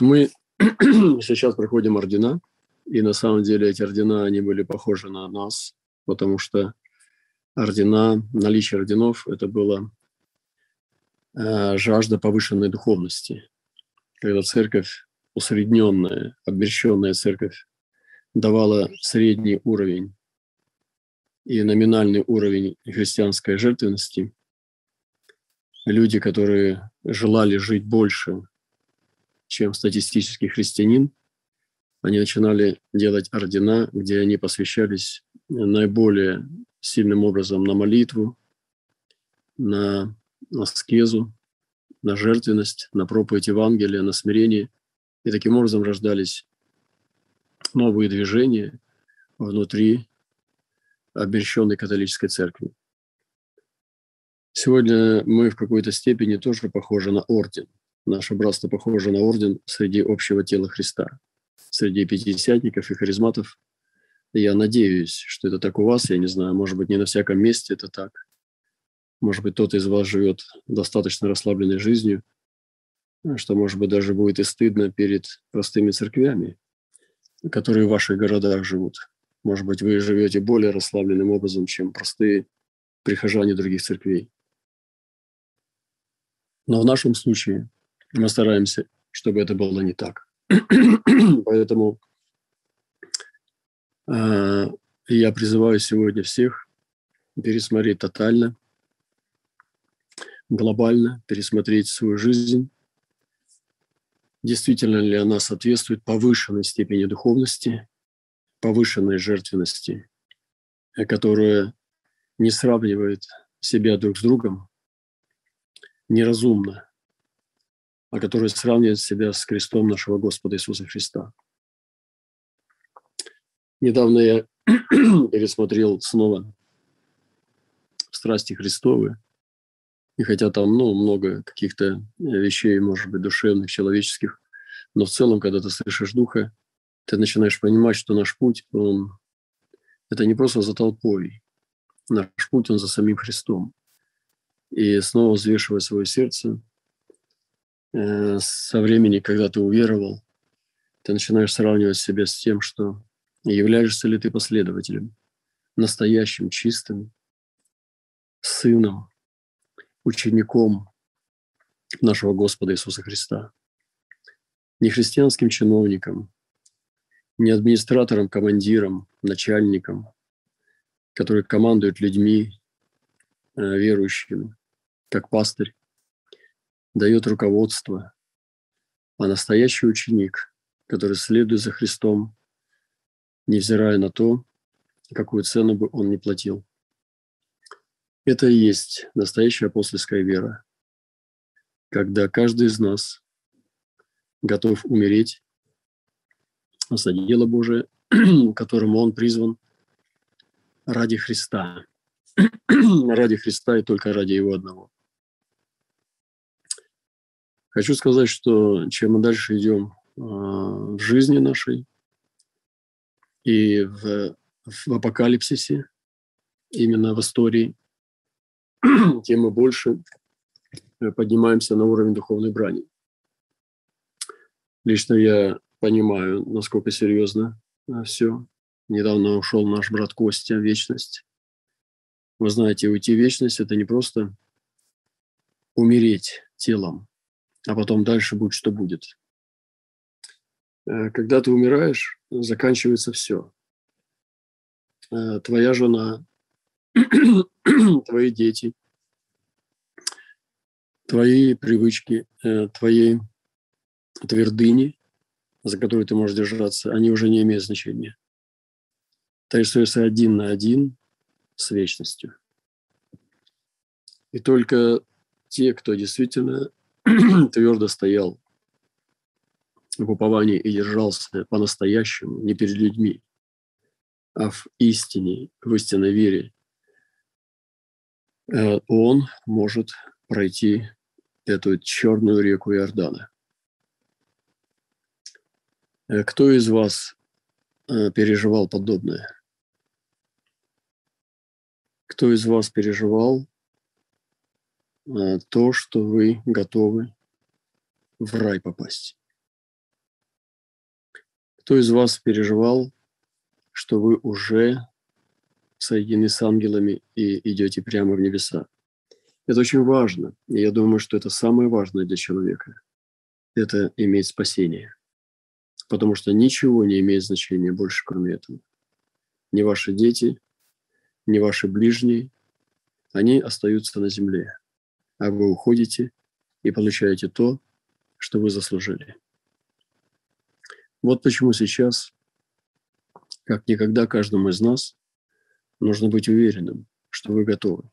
Мы сейчас проходим ордена, и на самом деле эти ордена, они были похожи на нас, потому что ордена, наличие орденов – это было э, жажда повышенной духовности. Когда церковь усредненная, обмерщенная церковь давала средний уровень и номинальный уровень христианской жертвенности, люди, которые желали жить больше, чем статистический христианин, они начинали делать ордена, где они посвящались наиболее сильным образом на молитву, на аскезу, на жертвенность, на проповедь Евангелия, на смирение. И таким образом рождались новые движения внутри обращенной католической церкви. Сегодня мы в какой-то степени тоже похожи на орден. Наше братство похоже на орден среди общего тела Христа, среди пятидесятников и харизматов. Я надеюсь, что это так у вас, я не знаю, может быть, не на всяком месте это так. Может быть, кто-то из вас живет достаточно расслабленной жизнью, что, может быть, даже будет и стыдно перед простыми церквями, которые в ваших городах живут. Может быть, вы живете более расслабленным образом, чем простые прихожане других церквей. Но в нашем случае мы стараемся, чтобы это было не так. Поэтому э, я призываю сегодня всех пересмотреть тотально, глобально, пересмотреть свою жизнь, действительно ли она соответствует повышенной степени духовности, повышенной жертвенности, э, которая не сравнивает себя друг с другом, неразумно, а который сравнивает себя с крестом нашего Господа Иисуса Христа. Недавно я пересмотрел снова «Страсти Христовы», и хотя там ну, много каких-то вещей, может быть, душевных, человеческих, но в целом, когда ты слышишь Духа, ты начинаешь понимать, что наш путь, он это не просто за толпой. Наш путь, он за самим Христом и снова взвешивая свое сердце, со времени, когда ты уверовал, ты начинаешь сравнивать себя с тем, что являешься ли ты последователем, настоящим, чистым, сыном, учеником нашего Господа Иисуса Христа. Не христианским чиновником, не администратором, командиром, начальником, который командует людьми, э, верующими, как пастырь, дает руководство, а настоящий ученик, который следует за Христом, невзирая на то, какую цену бы он ни платил. Это и есть настоящая апостольская вера, когда каждый из нас готов умереть за дело Божие, которому он призван ради Христа, ради Христа и только ради Его одного. Хочу сказать, что чем мы дальше идем а, в жизни нашей и в, в апокалипсисе, именно в истории, тем мы больше поднимаемся на уровень духовной брани. Лично я понимаю, насколько серьезно а, все. Недавно ушел наш брат Костя в вечность. Вы знаете, уйти в вечность – это не просто умереть телом, а потом дальше будет, что будет. Э, когда ты умираешь, заканчивается все. Э, твоя жена, твои дети, твои привычки, э, твои твердыни, за которые ты можешь держаться, они уже не имеют значения. Ты остаешься один на один с вечностью. И только те, кто действительно твердо стоял в уповании и держался по-настоящему, не перед людьми, а в истине, в истинной вере, э, он может пройти эту черную реку Иордана. Э, кто из вас э, переживал подобное? Кто из вас переживал то, что вы готовы в рай попасть. Кто из вас переживал, что вы уже соединены с ангелами и идете прямо в небеса? Это очень важно. И я думаю, что это самое важное для человека. Это иметь спасение. Потому что ничего не имеет значения больше, кроме этого. Ни ваши дети, ни ваши ближние, они остаются на земле, а вы уходите и получаете то, что вы заслужили. Вот почему сейчас, как никогда каждому из нас, нужно быть уверенным, что вы готовы.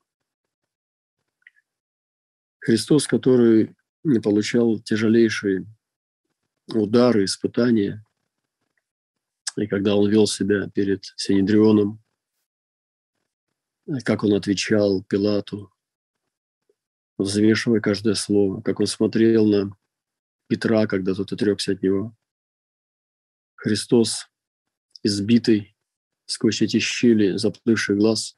Христос, который не получал тяжелейшие удары, испытания, и когда он вел себя перед Синедрионом, как он отвечал Пилату, взвешивая каждое слово, как он смотрел на Петра, когда тот отрекся от него. Христос, избитый сквозь эти щели, заплывший глаз,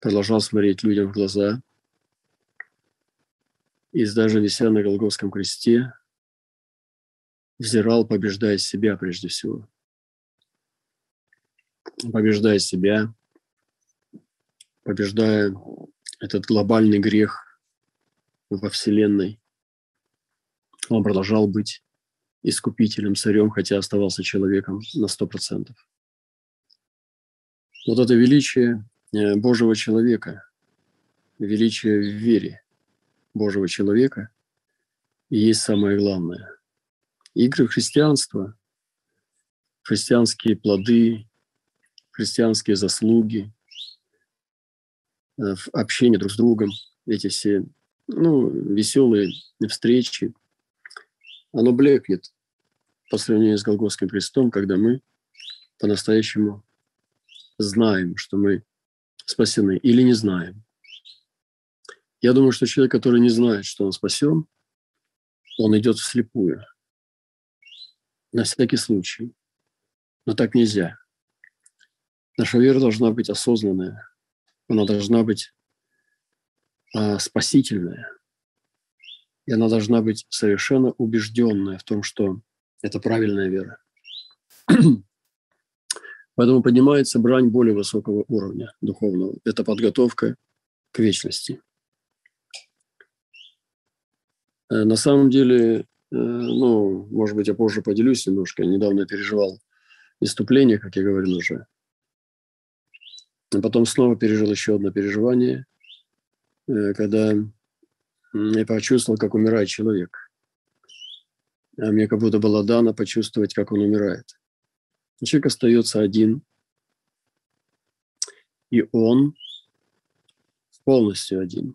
продолжал смотреть людям в глаза. И даже вися на Голгофском кресте, взирал, побеждая себя прежде всего. Побеждая себя, побеждая этот глобальный грех во Вселенной. Он продолжал быть искупителем, царем, хотя оставался человеком на сто процентов. Вот это величие э, Божьего человека, величие в вере Божьего человека и есть самое главное. Игры христианства, христианские плоды, христианские заслуги, в общении друг с другом, эти все ну, веселые встречи, оно блекнет по сравнению с Голгофским крестом, когда мы по-настоящему знаем, что мы спасены или не знаем. Я думаю, что человек, который не знает, что он спасен, он идет вслепую. На всякий случай. Но так нельзя. Наша вера должна быть осознанная, она должна быть а, спасительная. И она должна быть совершенно убежденная в том, что это правильная вера. Поэтому поднимается брань более высокого уровня духовного. Это подготовка к вечности. Э, на самом деле, э, ну, может быть, я позже поделюсь немножко. Я недавно переживал выступление, как я говорил уже. А потом снова пережил еще одно переживание, э, когда я почувствовал, как умирает человек. А мне как будто было дано почувствовать, как он умирает. Человек остается один, и он полностью один.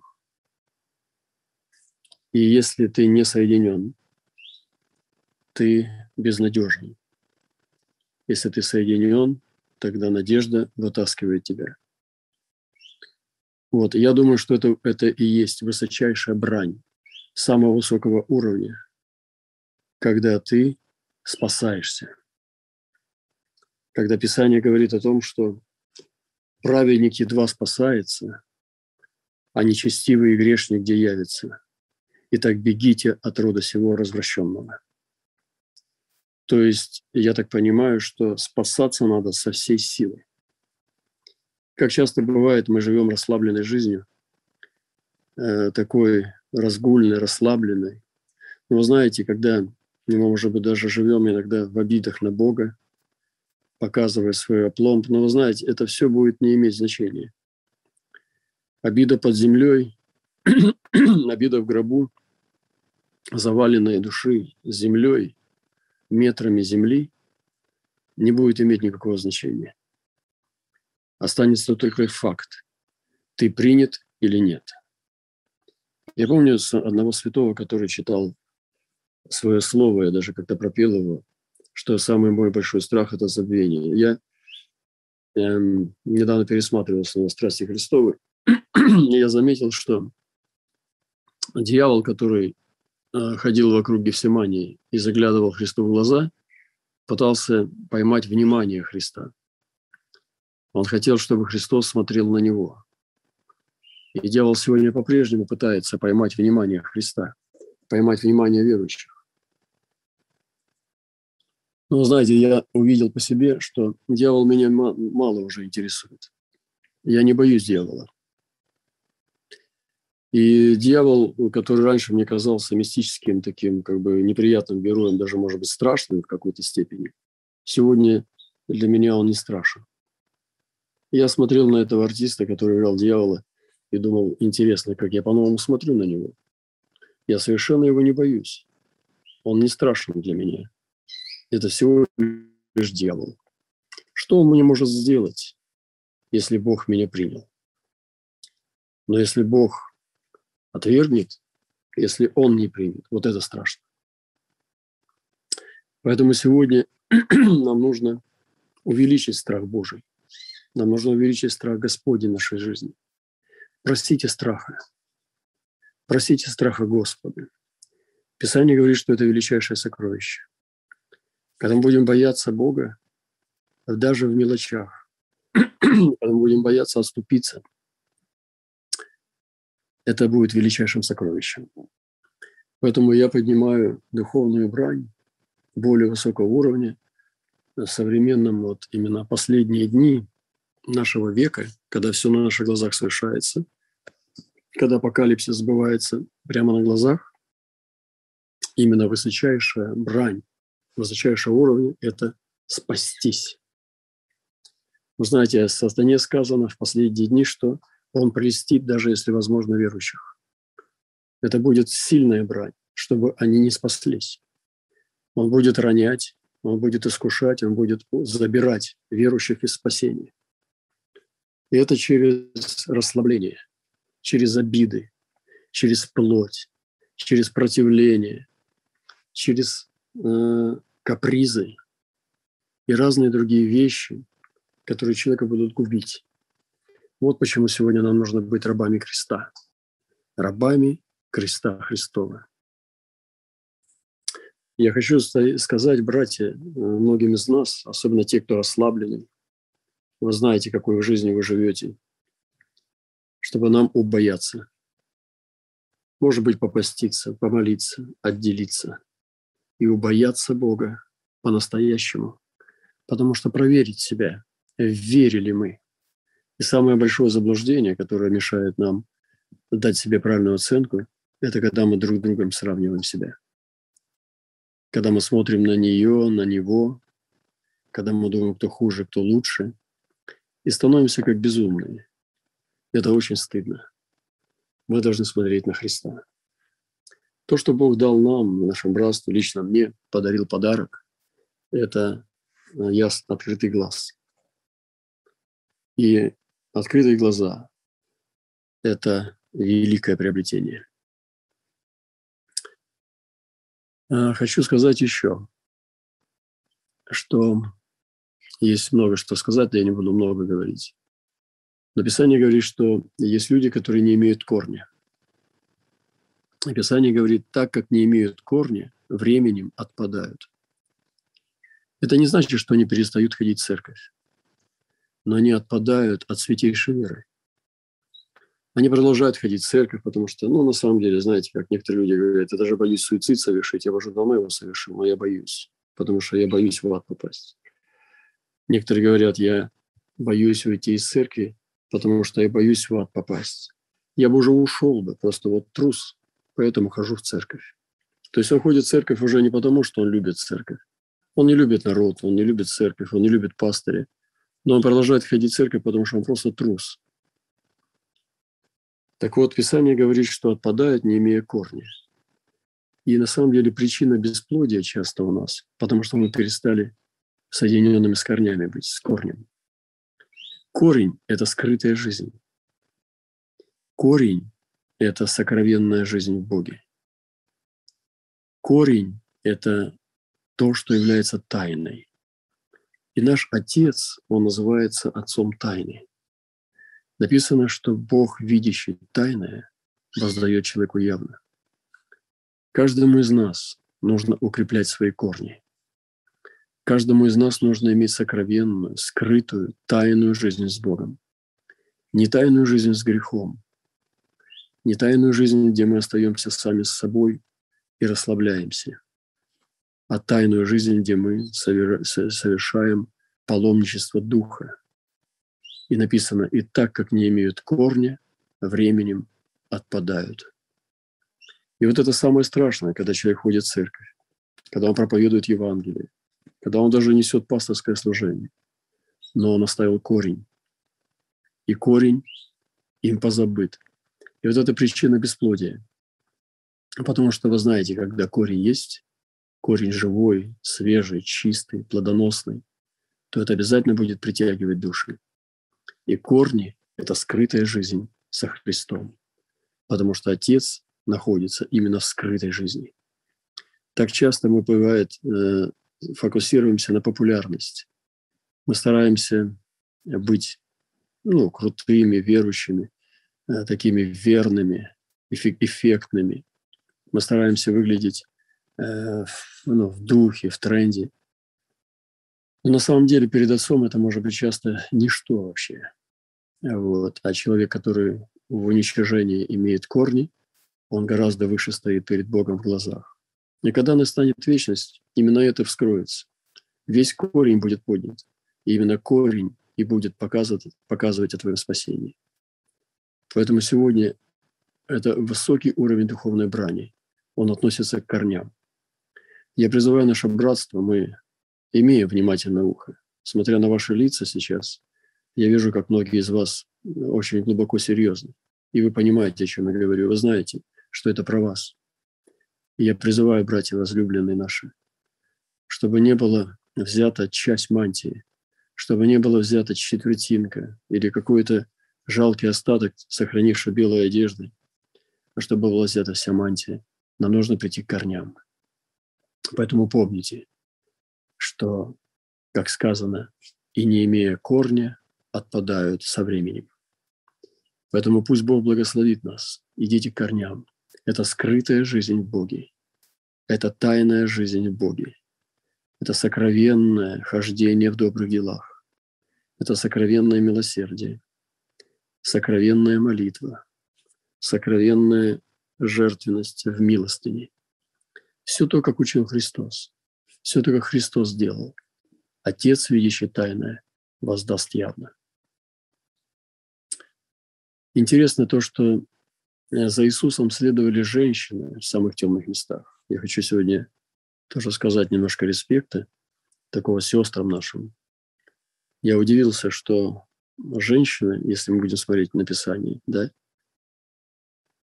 И если ты не соединен, ты безнадежен. Если ты соединен, тогда надежда вытаскивает тебя. Вот, я думаю, что это, это и есть высочайшая брань самого высокого уровня, когда ты спасаешься. Когда Писание говорит о том, что праведник едва спасается, а нечестивый и грешник где явится. Итак, бегите от рода сего развращенного. То есть я так понимаю, что спасаться надо со всей силы. Как часто бывает, мы живем расслабленной жизнью, э, такой разгульной, расслабленной. Но вы знаете, когда мы, может быть, даже живем иногда в обидах на Бога, показывая свой опломб, но вы знаете, это все будет не иметь значения. Обида под землей, обида в гробу, заваленной души землей – метрами земли не будет иметь никакого значения. Останется только факт. Ты принят или нет. Я помню одного святого, который читал свое слово, я даже как-то пропел его, что самый мой большой страх – это забвение. Я эм, недавно пересматривал снова «Страсти Христовы», и я заметил, что дьявол, который ходил вокруг Гефсимании и заглядывал Христу в глаза, пытался поймать внимание Христа. Он хотел, чтобы Христос смотрел на него. И дьявол сегодня по-прежнему пытается поймать внимание Христа, поймать внимание верующих. Но, знаете, я увидел по себе, что дьявол меня мало уже интересует. Я не боюсь дьявола. И дьявол, который раньше мне казался мистическим, таким как бы неприятным героем, даже, может быть, страшным в какой-то степени, сегодня для меня он не страшен. Я смотрел на этого артиста, который играл дьявола, и думал, интересно, как я по-новому смотрю на него. Я совершенно его не боюсь. Он не страшен для меня. Это всего лишь дьявол. Что он мне может сделать, если Бог меня принял? Но если Бог отвергнет, если Он не примет, вот это страшно. Поэтому сегодня нам нужно увеличить страх Божий. Нам нужно увеличить страх Господень в нашей жизни. Простите страха. Простите страха Господа. Писание говорит, что это величайшее сокровище. Когда мы будем бояться Бога, даже в мелочах, когда мы будем бояться отступиться, это будет величайшим сокровищем. Поэтому я поднимаю духовную брань более высокого уровня, современном вот именно последние дни нашего века, когда все на наших глазах совершается, когда апокалипсис сбывается прямо на глазах, именно высочайшая брань, высочайшего уровня – это спастись. Вы знаете, о сатане сказано в последние дни, что он прелестит, даже если возможно, верующих. Это будет сильная брань, чтобы они не спаслись. Он будет ронять, он будет искушать, он будет забирать верующих из спасения. И это через расслабление, через обиды, через плоть, через противление, через э, капризы и разные другие вещи, которые человека будут губить. Вот почему сегодня нам нужно быть рабами креста. Рабами креста Христова. Я хочу сказать, братья, многим из нас, особенно те, кто расслаблены, вы знаете, какой в жизни вы живете, чтобы нам убояться. Может быть, попаститься, помолиться, отделиться и убояться Бога по-настоящему. Потому что проверить себя, верили мы. Самое большое заблуждение, которое мешает нам дать себе правильную оценку, это когда мы друг с другом сравниваем себя. Когда мы смотрим на нее, на него, когда мы думаем, кто хуже, кто лучше, и становимся как безумные. Это очень стыдно. Мы должны смотреть на Христа. То, что Бог дал нам, нашему братству, лично мне, подарил подарок, это э, яс, открытый глаз. И открытые глаза – это великое приобретение. А, хочу сказать еще, что есть много что сказать, но я не буду много говорить. Но Писание говорит, что есть люди, которые не имеют корня. И Писание говорит, так как не имеют корня, временем отпадают. Это не значит, что они перестают ходить в церковь, но они отпадают от святейшей веры. Они продолжают ходить в церковь, потому что, ну, на самом деле, знаете, как некоторые люди говорят, я даже боюсь суицид совершить, я уже давно его совершил, но я боюсь, потому что я боюсь в ад попасть. Некоторые говорят, я боюсь уйти из церкви, потому что я боюсь в ад попасть. Я бы уже ушел бы, просто вот трус, поэтому хожу в церковь. То есть он ходит в церковь уже не потому, что он любит церковь. Он не любит народ, он не любит церковь, он не любит пастыря. Но он продолжает ходить в церковь, потому что он просто трус. Так вот, Писание говорит, что отпадают, не имея корня. И на самом деле причина бесплодия часто у нас, потому что мы перестали соединенными с корнями быть, с корнем. Корень – это скрытая жизнь. Корень – это сокровенная жизнь в Боге. Корень – это то, что является тайной. И наш Отец, он называется Отцом Тайны. Написано, что Бог, видящий тайное, воздает человеку явно. Каждому из нас нужно укреплять свои корни. Каждому из нас нужно иметь сокровенную, скрытую, тайную жизнь с Богом. Не тайную жизнь с грехом, не тайную жизнь, где мы остаемся сами с собой и расслабляемся, а тайную жизнь, где мы совершаем паломничество духа. И написано, и так как не имеют корня, временем отпадают. И вот это самое страшное, когда человек ходит в церковь, когда он проповедует Евангелие, когда он даже несет пасторское служение, но он оставил корень. И корень им позабыт. И вот это причина бесплодия. Потому что вы знаете, когда корень есть, корень живой, свежий, чистый, плодоносный, то это обязательно будет притягивать души. И корни – это скрытая жизнь со Христом. Потому что Отец находится именно в скрытой жизни. Так часто мы, бывает, э, фокусируемся на популярность. Мы стараемся быть ну, крутыми, верующими, э, такими верными, эффектными. Мы стараемся выглядеть э, ну, в духе, в тренде. Но на самом деле перед отцом это может быть часто ничто вообще. Вот. А человек, который в уничтожении имеет корни, он гораздо выше стоит перед Богом в глазах. И когда настанет вечность, именно это вскроется. Весь корень будет поднят. И именно корень и будет показывать, показывать о твоем спасении. Поэтому сегодня это высокий уровень духовной брани. Он относится к корням. Я призываю наше братство, мы имеем внимательное ухо. Смотря на ваши лица сейчас, я вижу, как многие из вас очень глубоко серьезны. И вы понимаете, о чем я говорю. Вы знаете, что это про вас. И я призываю, братья возлюбленные наши, чтобы не было взята часть мантии, чтобы не было взята четвертинка или какой-то жалкий остаток, сохранивший белой одежды, а чтобы была взята вся мантия. Нам нужно прийти к корням. Поэтому помните, что, как сказано, и не имея корня, отпадают со временем. Поэтому пусть Бог благословит нас. Идите к корням. Это скрытая жизнь в Боге. Это тайная жизнь в Боге. Это сокровенное хождение в добрых делах. Это сокровенное милосердие. Сокровенная молитва. Сокровенная жертвенность в милостыне. Все то, как учил Христос. Все то, как Христос сделал. Отец, видящий тайное, воздаст явно. Интересно то, что э, за Иисусом следовали женщины в самых темных местах. Я хочу сегодня тоже сказать немножко респекта такого сестрам нашим. Я удивился, что женщины, если мы будем смотреть на Писание, да,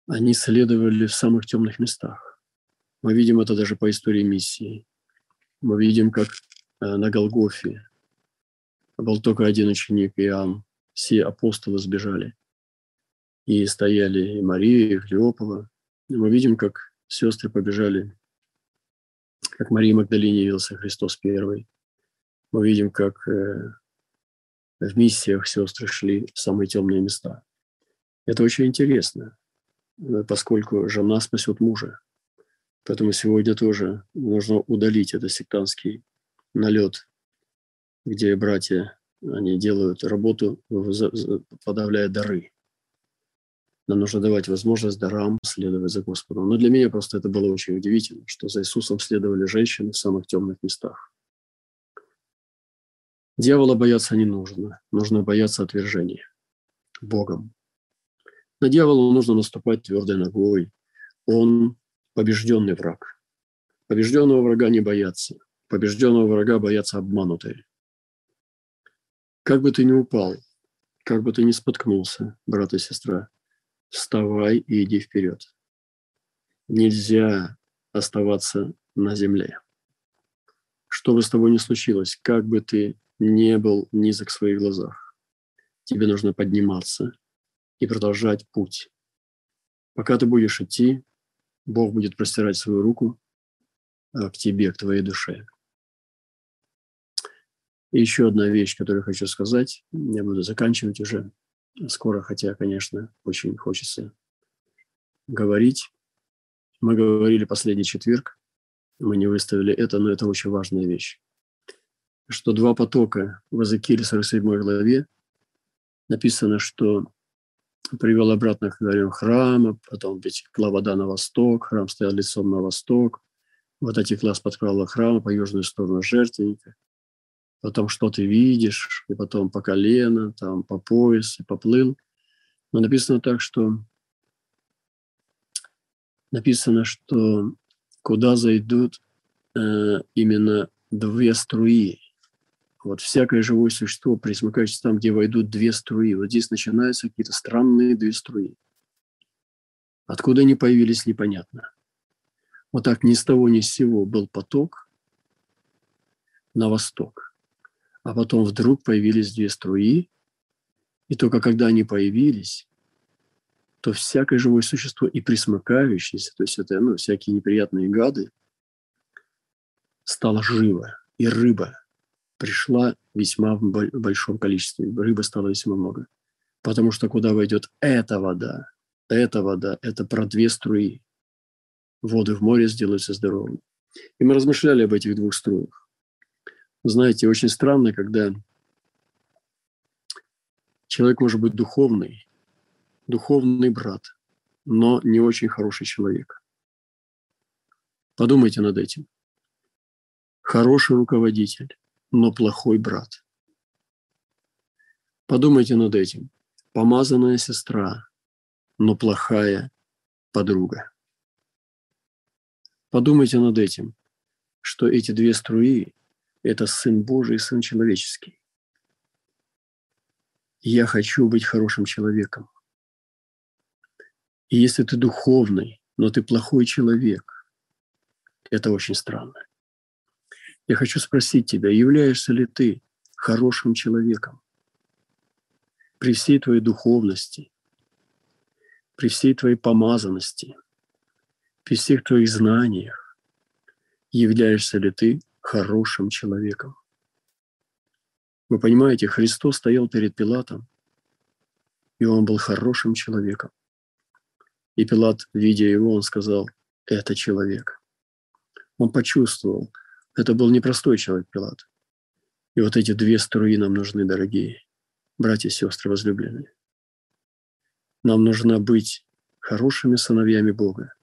они следовали в самых темных местах. Мы видим это даже по истории миссии. Мы видим, как э, на Голгофе был только один ученик, Иоанн. Все апостолы сбежали и стояли и Мария, и Хлеопова. И мы видим, как сестры побежали, как Марии Магдалине явился Христос первый. Мы видим, как э, в миссиях сестры шли в самые темные места. Это очень интересно, э, поскольку жена спасет мужа. Поэтому сегодня тоже нужно удалить этот сектантский налет, где братья, они делают работу, подавляя дары. Нам нужно давать возможность дарам следовать за Господом. Но для меня просто это было очень удивительно, что за Иисусом следовали женщины в самых темных местах. Дьявола бояться не нужно. Нужно бояться отвержения Богом. На дьявола нужно наступать твердой ногой. Он побежденный враг. Побежденного врага не боятся. Побежденного врага боятся обманутые. Как бы ты ни упал, как бы ты ни споткнулся, брат и сестра, вставай и иди вперед. Нельзя оставаться на земле. Что бы с тобой ни случилось, как бы ты не был низок в своих глазах, тебе нужно подниматься и продолжать путь. Пока ты будешь идти, Бог будет простирать свою руку а, к тебе, к твоей душе. И еще одна вещь, которую хочу сказать, я буду заканчивать уже – скоро, хотя, конечно, очень хочется говорить. Мы говорили последний четверг, мы не выставили это, но это очень важная вещь. Что два потока в Азекиле 47 главе написано, что привел обратно к дверям храма, потом ведь вода на восток, храм стоял лицом на восток, Вода текла с подправа храма по южную сторону жертвенника. Потом что ты видишь, и потом по колено, там по пояс, и поплыл. Но написано так, что написано, что куда зайдут э, именно две струи. Вот всякое живое существо присмыкается там, где войдут две струи. Вот здесь начинаются какие-то странные две струи. Откуда они появились, непонятно. Вот так ни с того ни с сего был поток на восток. А потом вдруг появились две струи, и только когда они появились, то всякое живое существо и присмыкающееся, то есть это ну, всякие неприятные гады, стало живо. И рыба пришла весьма в большом количестве. Рыбы стало весьма много. Потому что куда войдет эта вода, эта вода, это про две струи. Воды в море сделаются здоровыми. И мы размышляли об этих двух струях. Знаете, очень странно, когда человек может быть духовный, духовный брат, но не очень хороший человек. Подумайте над этим. Хороший руководитель, но плохой брат. Подумайте над этим. Помазанная сестра, но плохая подруга. Подумайте над этим, что эти две струи – это Сын Божий и Сын Человеческий. Я хочу быть хорошим человеком. И если ты духовный, но ты плохой человек, это очень странно. Я хочу спросить тебя, являешься ли ты хорошим человеком? При всей твоей духовности, при всей твоей помазанности, при всех твоих знаниях, являешься ли ты хорошим человеком? Вы понимаете, Христос стоял перед Пилатом, и он был хорошим человеком. И Пилат, видя его, он сказал, это человек. Он почувствовал, это был непростой человек Пилат. И вот эти две струи нам нужны, дорогие братья и сестры возлюбленные. Нам нужно быть хорошими сыновьями Бога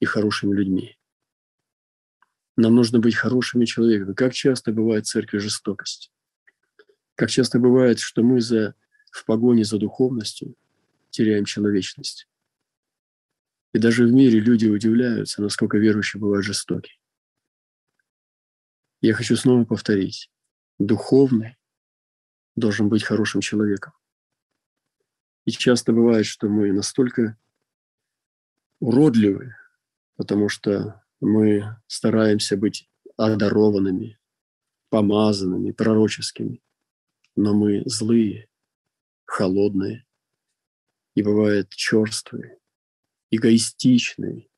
и хорошими людьми. Нам нужно быть хорошими человеками. Как часто бывает в церкви жестокость? Как часто бывает, что мы за, в погоне за духовностью теряем человечность. И даже в мире люди удивляются, насколько верующие бывают жестоки. Я хочу снова повторить. Духовный должен быть хорошим человеком. И часто бывает, что мы настолько уродливы, потому что мы стараемся быть одарованными, помазанными, пророческими, но мы злые, холодные, и бывает черствые, эгоистичные,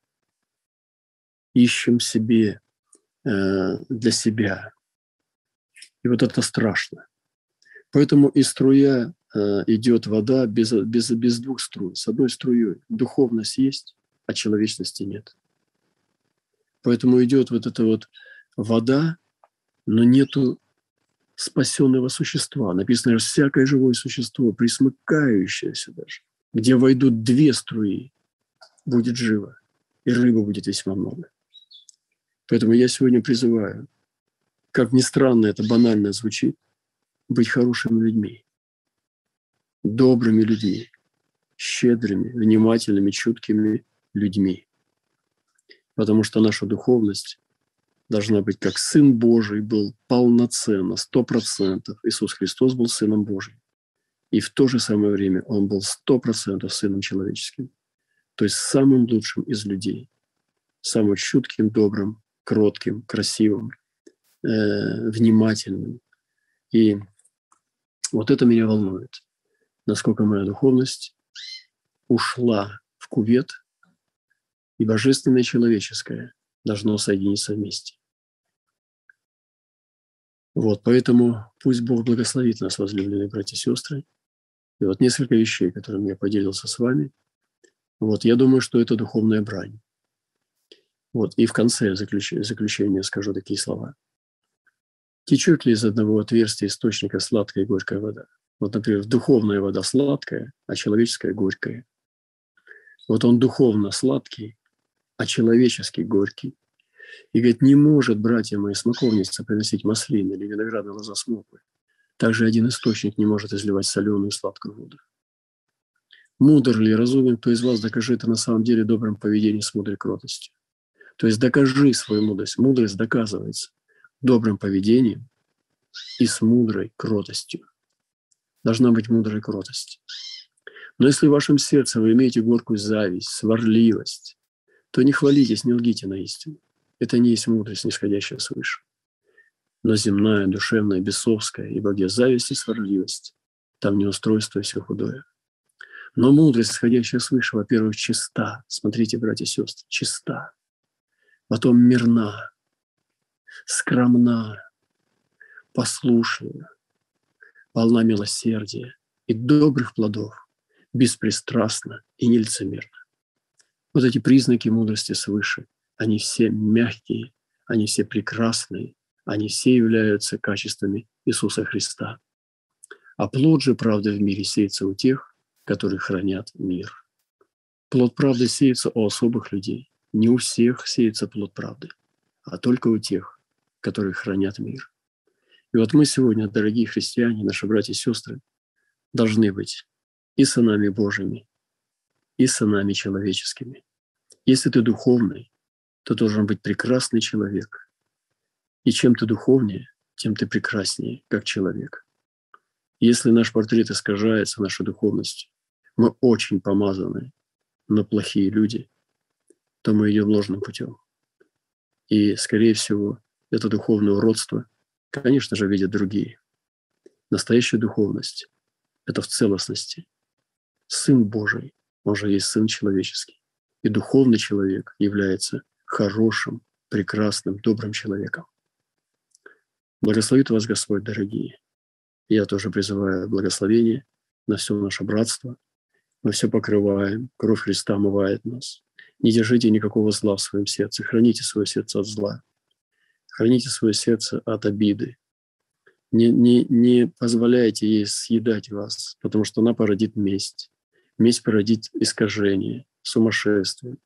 ищем себе для себя. И вот это страшно. Поэтому и струя э, идет вода без, без, без двух струй. С одной струей духовность есть, а человечности нет. Поэтому идет вот эта вот вода, но нету спасенного существа. Написано, что всякое живое существо, присмыкающееся даже, где войдут две струи, будет живо, и рыбы будет весьма много. Поэтому я сегодня призываю, как ни странно это банально звучит, быть хорошими людьми, добрыми людьми, щедрыми, внимательными, чуткими людьми. Потому что наша духовность должна быть как Сын Божий был полноценно, сто процентов. Иисус Христос был Сыном Божьим. И в то же самое время Он был сто процентов Сыном Человеческим. То есть самым лучшим из людей, самым чутким, добрым, кротким, красивым, э, внимательным. И вот это меня волнует, насколько моя духовность ушла в кувет, и божественное человеческое должно соединиться вместе. Вот, поэтому пусть Бог благословит нас, возлюбленные братья и сестры. И вот несколько вещей, которыми я поделился с вами. Вот, я думаю, что это духовная брань. Вот, и в конце заключения, заключения скажу такие слова. Течет ли из одного отверстия источника сладкая и горькая вода? Вот, например, духовная вода сладкая, а человеческая горькая. Вот он духовно сладкий, а человеческий горький. И говорит, не может, братья мои, смоковница приносить маслины или виноградные лоза смоквы. Также один источник не может изливать соленую и сладкую воду. Мудр ли, разумен, кто из вас докажи это на самом деле добрым поведением с мудрой кротостью. То есть докажи свою мудрость. Мудрость доказывается добрым поведением и с мудрой кротостью. Должна быть мудрая кротость. Но если в вашем сердце вы имеете горькую зависть, сварливость, то не хвалитесь, не лгите на истину. Это не есть мудрость, нисходящая свыше. Но земная, душевная, бесовская, ибо где зависть и сварливость, там неустройство и все худое. Но мудрость, сходящая свыше, во-первых, чиста. Смотрите, братья и сестры, чиста. Потом мирна, скромна, послушная, полна милосердия и добрых плодов, беспристрастна и нелицемерна. Вот эти признаки мудрости свыше, они все мягкие, они все прекрасные, они все являются качествами Иисуса Христа. А плод же правды в мире сеется у тех, которые хранят мир. Плод правды сеется у особых людей. Не у всех сеется плод правды, а только у тех, которые хранят мир. И вот мы сегодня, дорогие христиане, наши братья и сестры, должны быть и сынами Божьими, и сынами человеческими. Если ты духовный, то должен быть прекрасный человек. И чем ты духовнее, тем ты прекраснее, как человек. Если наш портрет искажается нашей духовностью, мы очень помазаны, но плохие люди, то мы идем ложным путем. И, скорее всего, это духовное уродство, конечно же, видят другие. Настоящая духовность – это в целостности. Сын Божий, он же есть Сын человеческий. И духовный человек является хорошим, прекрасным, добрым человеком. Благословит вас Господь, дорогие. Я тоже призываю благословение на все наше братство. Мы все покрываем, кровь Христа омывает нас. Не держите никакого зла в своем сердце. Храните свое сердце от зла. Храните свое сердце от обиды. Не, не, не позволяйте ей съедать вас, потому что она породит месть. Месть породит искажение, сумасшествие.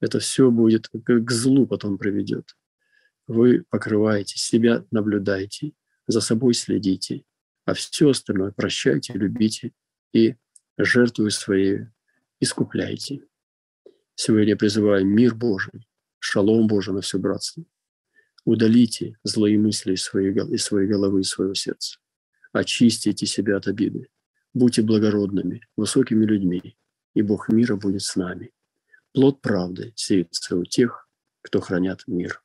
Это все будет к злу потом приведет. Вы покрываете себя, наблюдайте, за собой следите, а все остальное прощайте, любите и жертвую своей искупляйте. Сегодня я призываю мир Божий, шалом Божий на все братство. Удалите злые мысли из своей, из своей головы, из своего сердца. Очистите себя от обиды. Будьте благородными, высокими людьми, и Бог мира будет с нами. Плод правды сеется у тех, кто хранят мир.